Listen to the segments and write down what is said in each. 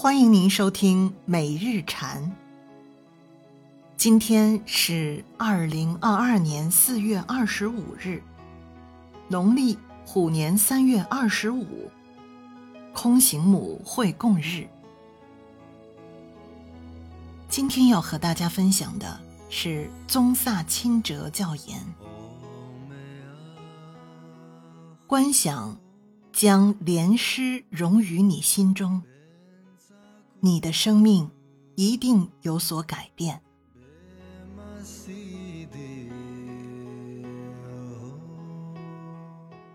欢迎您收听每日禅。今天是二零二二年四月二十五日，农历虎年三月二十五，空行母会供日。今天要和大家分享的是宗萨钦哲教言：观想将莲师融于你心中。你的生命一定有所改变。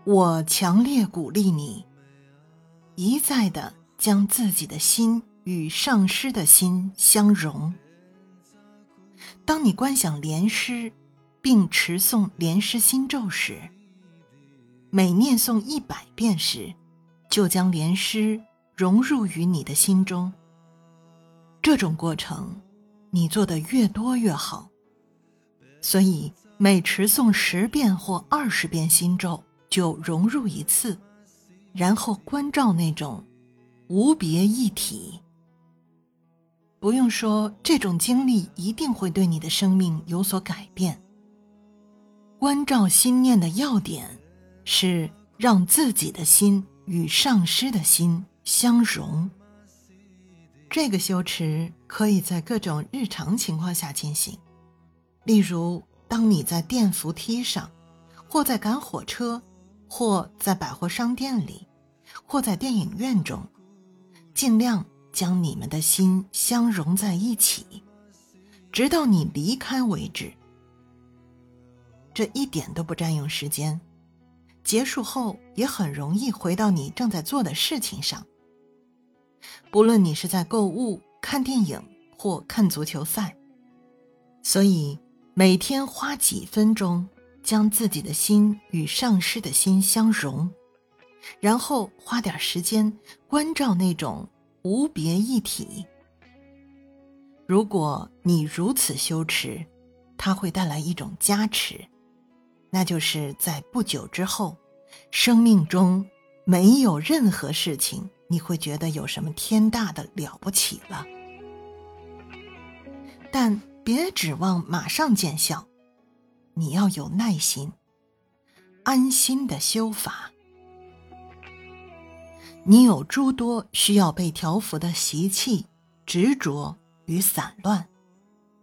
我强烈鼓励你，一再的将自己的心与上师的心相融。当你观想莲师，并持诵莲师心咒时，每念诵一百遍时，就将莲师融入于你的心中。这种过程，你做的越多越好。所以每持诵十遍或二十遍心咒，就融入一次，然后关照那种无别一体。不用说，这种经历一定会对你的生命有所改变。关照心念的要点是让自己的心与上师的心相融。这个修持可以在各种日常情况下进行，例如，当你在电扶梯上，或在赶火车，或在百货商店里，或在电影院中，尽量将你们的心相融在一起，直到你离开为止。这一点都不占用时间，结束后也很容易回到你正在做的事情上。不论你是在购物、看电影或看足球赛，所以每天花几分钟将自己的心与上师的心相融，然后花点时间关照那种无别一体。如果你如此修持，它会带来一种加持，那就是在不久之后，生命中没有任何事情。你会觉得有什么天大的了不起了？但别指望马上见效，你要有耐心，安心的修法。你有诸多需要被调伏的习气、执着与散乱，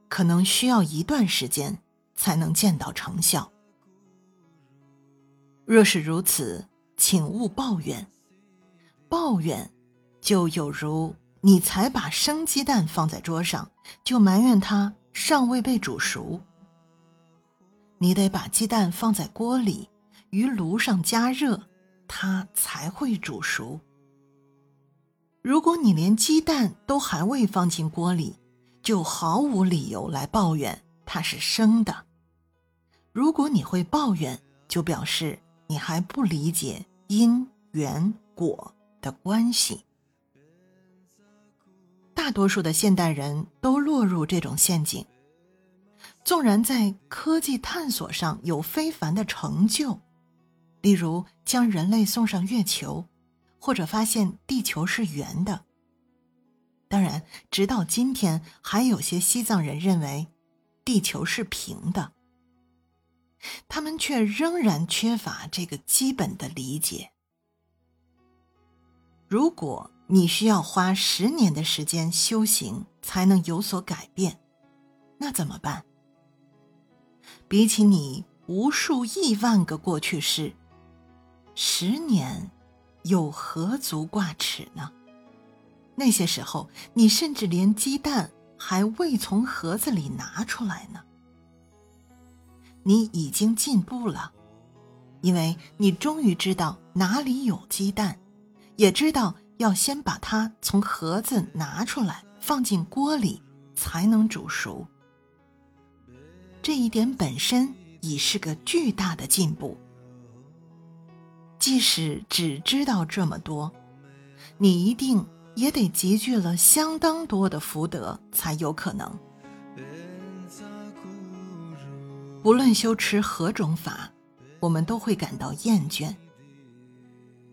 可能需要一段时间才能见到成效。若是如此，请勿抱怨。抱怨，就有如你才把生鸡蛋放在桌上，就埋怨它尚未被煮熟。你得把鸡蛋放在锅里，于炉上加热，它才会煮熟。如果你连鸡蛋都还未放进锅里，就毫无理由来抱怨它是生的。如果你会抱怨，就表示你还不理解因缘果。的关系，大多数的现代人都落入这种陷阱。纵然在科技探索上有非凡的成就，例如将人类送上月球，或者发现地球是圆的。当然，直到今天，还有些西藏人认为地球是平的，他们却仍然缺乏这个基本的理解。如果你需要花十年的时间修行才能有所改变，那怎么办？比起你无数亿万个过去式，十年又何足挂齿呢？那些时候，你甚至连鸡蛋还未从盒子里拿出来呢。你已经进步了，因为你终于知道哪里有鸡蛋。也知道要先把它从盒子拿出来，放进锅里，才能煮熟。这一点本身已是个巨大的进步。即使只知道这么多，你一定也得集聚了相当多的福德，才有可能。无论修持何种法，我们都会感到厌倦。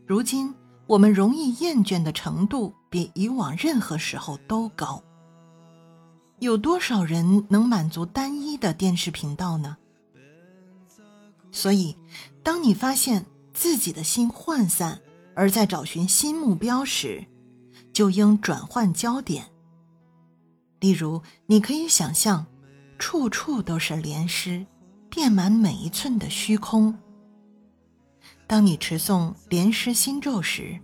如今。我们容易厌倦的程度比以往任何时候都高。有多少人能满足单一的电视频道呢？所以，当你发现自己的心涣散，而在找寻新目标时，就应转换焦点。例如，你可以想象，处处都是莲师，遍满每一寸的虚空。当你持诵莲师心咒时，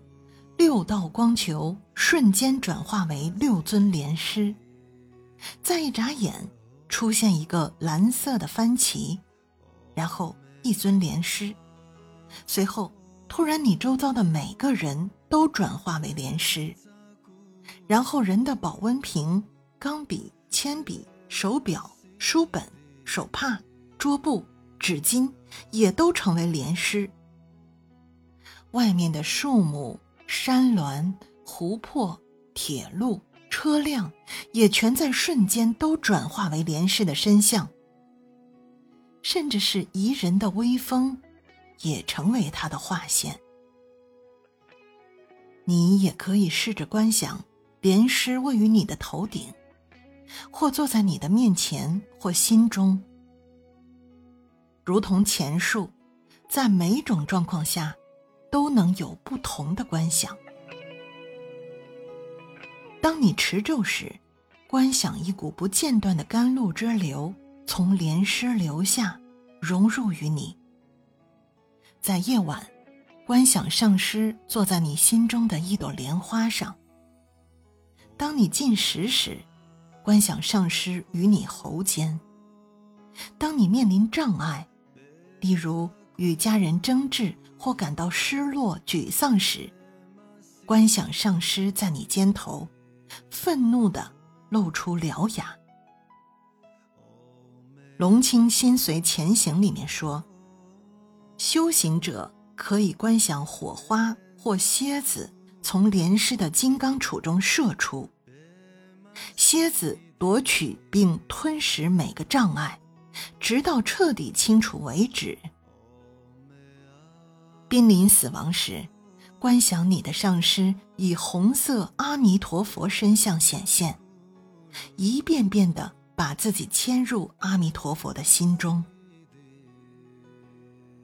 六道光球瞬间转化为六尊莲师。再一眨眼，出现一个蓝色的幡旗，然后一尊莲师，随后突然你周遭的每个人都转化为莲师，然后人的保温瓶、钢笔、铅笔、手表、书本、手帕、桌布、纸巾也都成为莲师。外面的树木、山峦、湖泊、铁路。车辆也全在瞬间都转化为莲氏的身相，甚至是宜人的微风，也成为他的画线。你也可以试着观想，莲师位于你的头顶，或坐在你的面前，或心中。如同前述，在每种状况下，都能有不同的观想。当你持咒时，观想一股不间断的甘露之流从莲师流下，融入于你。在夜晚，观想上师坐在你心中的一朵莲花上。当你进食时，观想上师与你喉间。当你面临障碍，例如与家人争执或感到失落、沮丧时，观想上师在你肩头。愤怒的露出獠牙。龙清心随前行里面说，修行者可以观想火花或蝎子从莲师的金刚杵中射出，蝎子夺取并吞食每个障碍，直到彻底清除为止。濒临死亡时。观想你的上师以红色阿弥陀佛身相显现，一遍遍的把自己牵入阿弥陀佛的心中。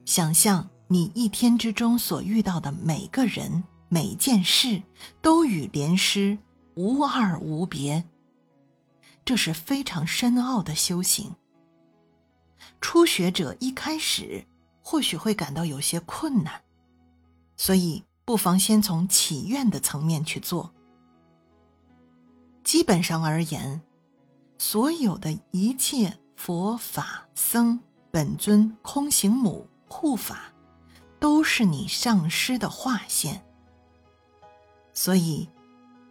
想象你一天之中所遇到的每个人、每件事，都与莲师无二无别。这是非常深奥的修行。初学者一开始或许会感到有些困难，所以。不妨先从祈愿的层面去做。基本上而言，所有的一切佛法僧本尊空行母护法，都是你上师的化现。所以，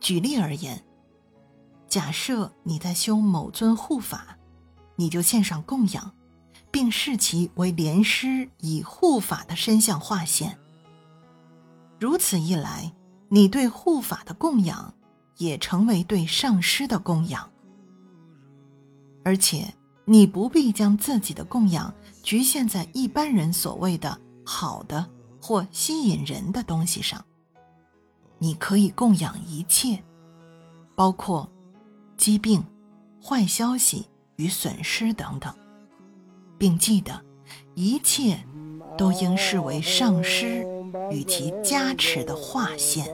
举例而言，假设你在修某尊护法，你就献上供养，并视其为莲师以护法的身相化现。如此一来，你对护法的供养，也成为对上师的供养。而且，你不必将自己的供养局限在一般人所谓的好的或吸引人的东西上。你可以供养一切，包括疾病、坏消息与损失等等，并记得，一切都应视为上师。与其加持的划线。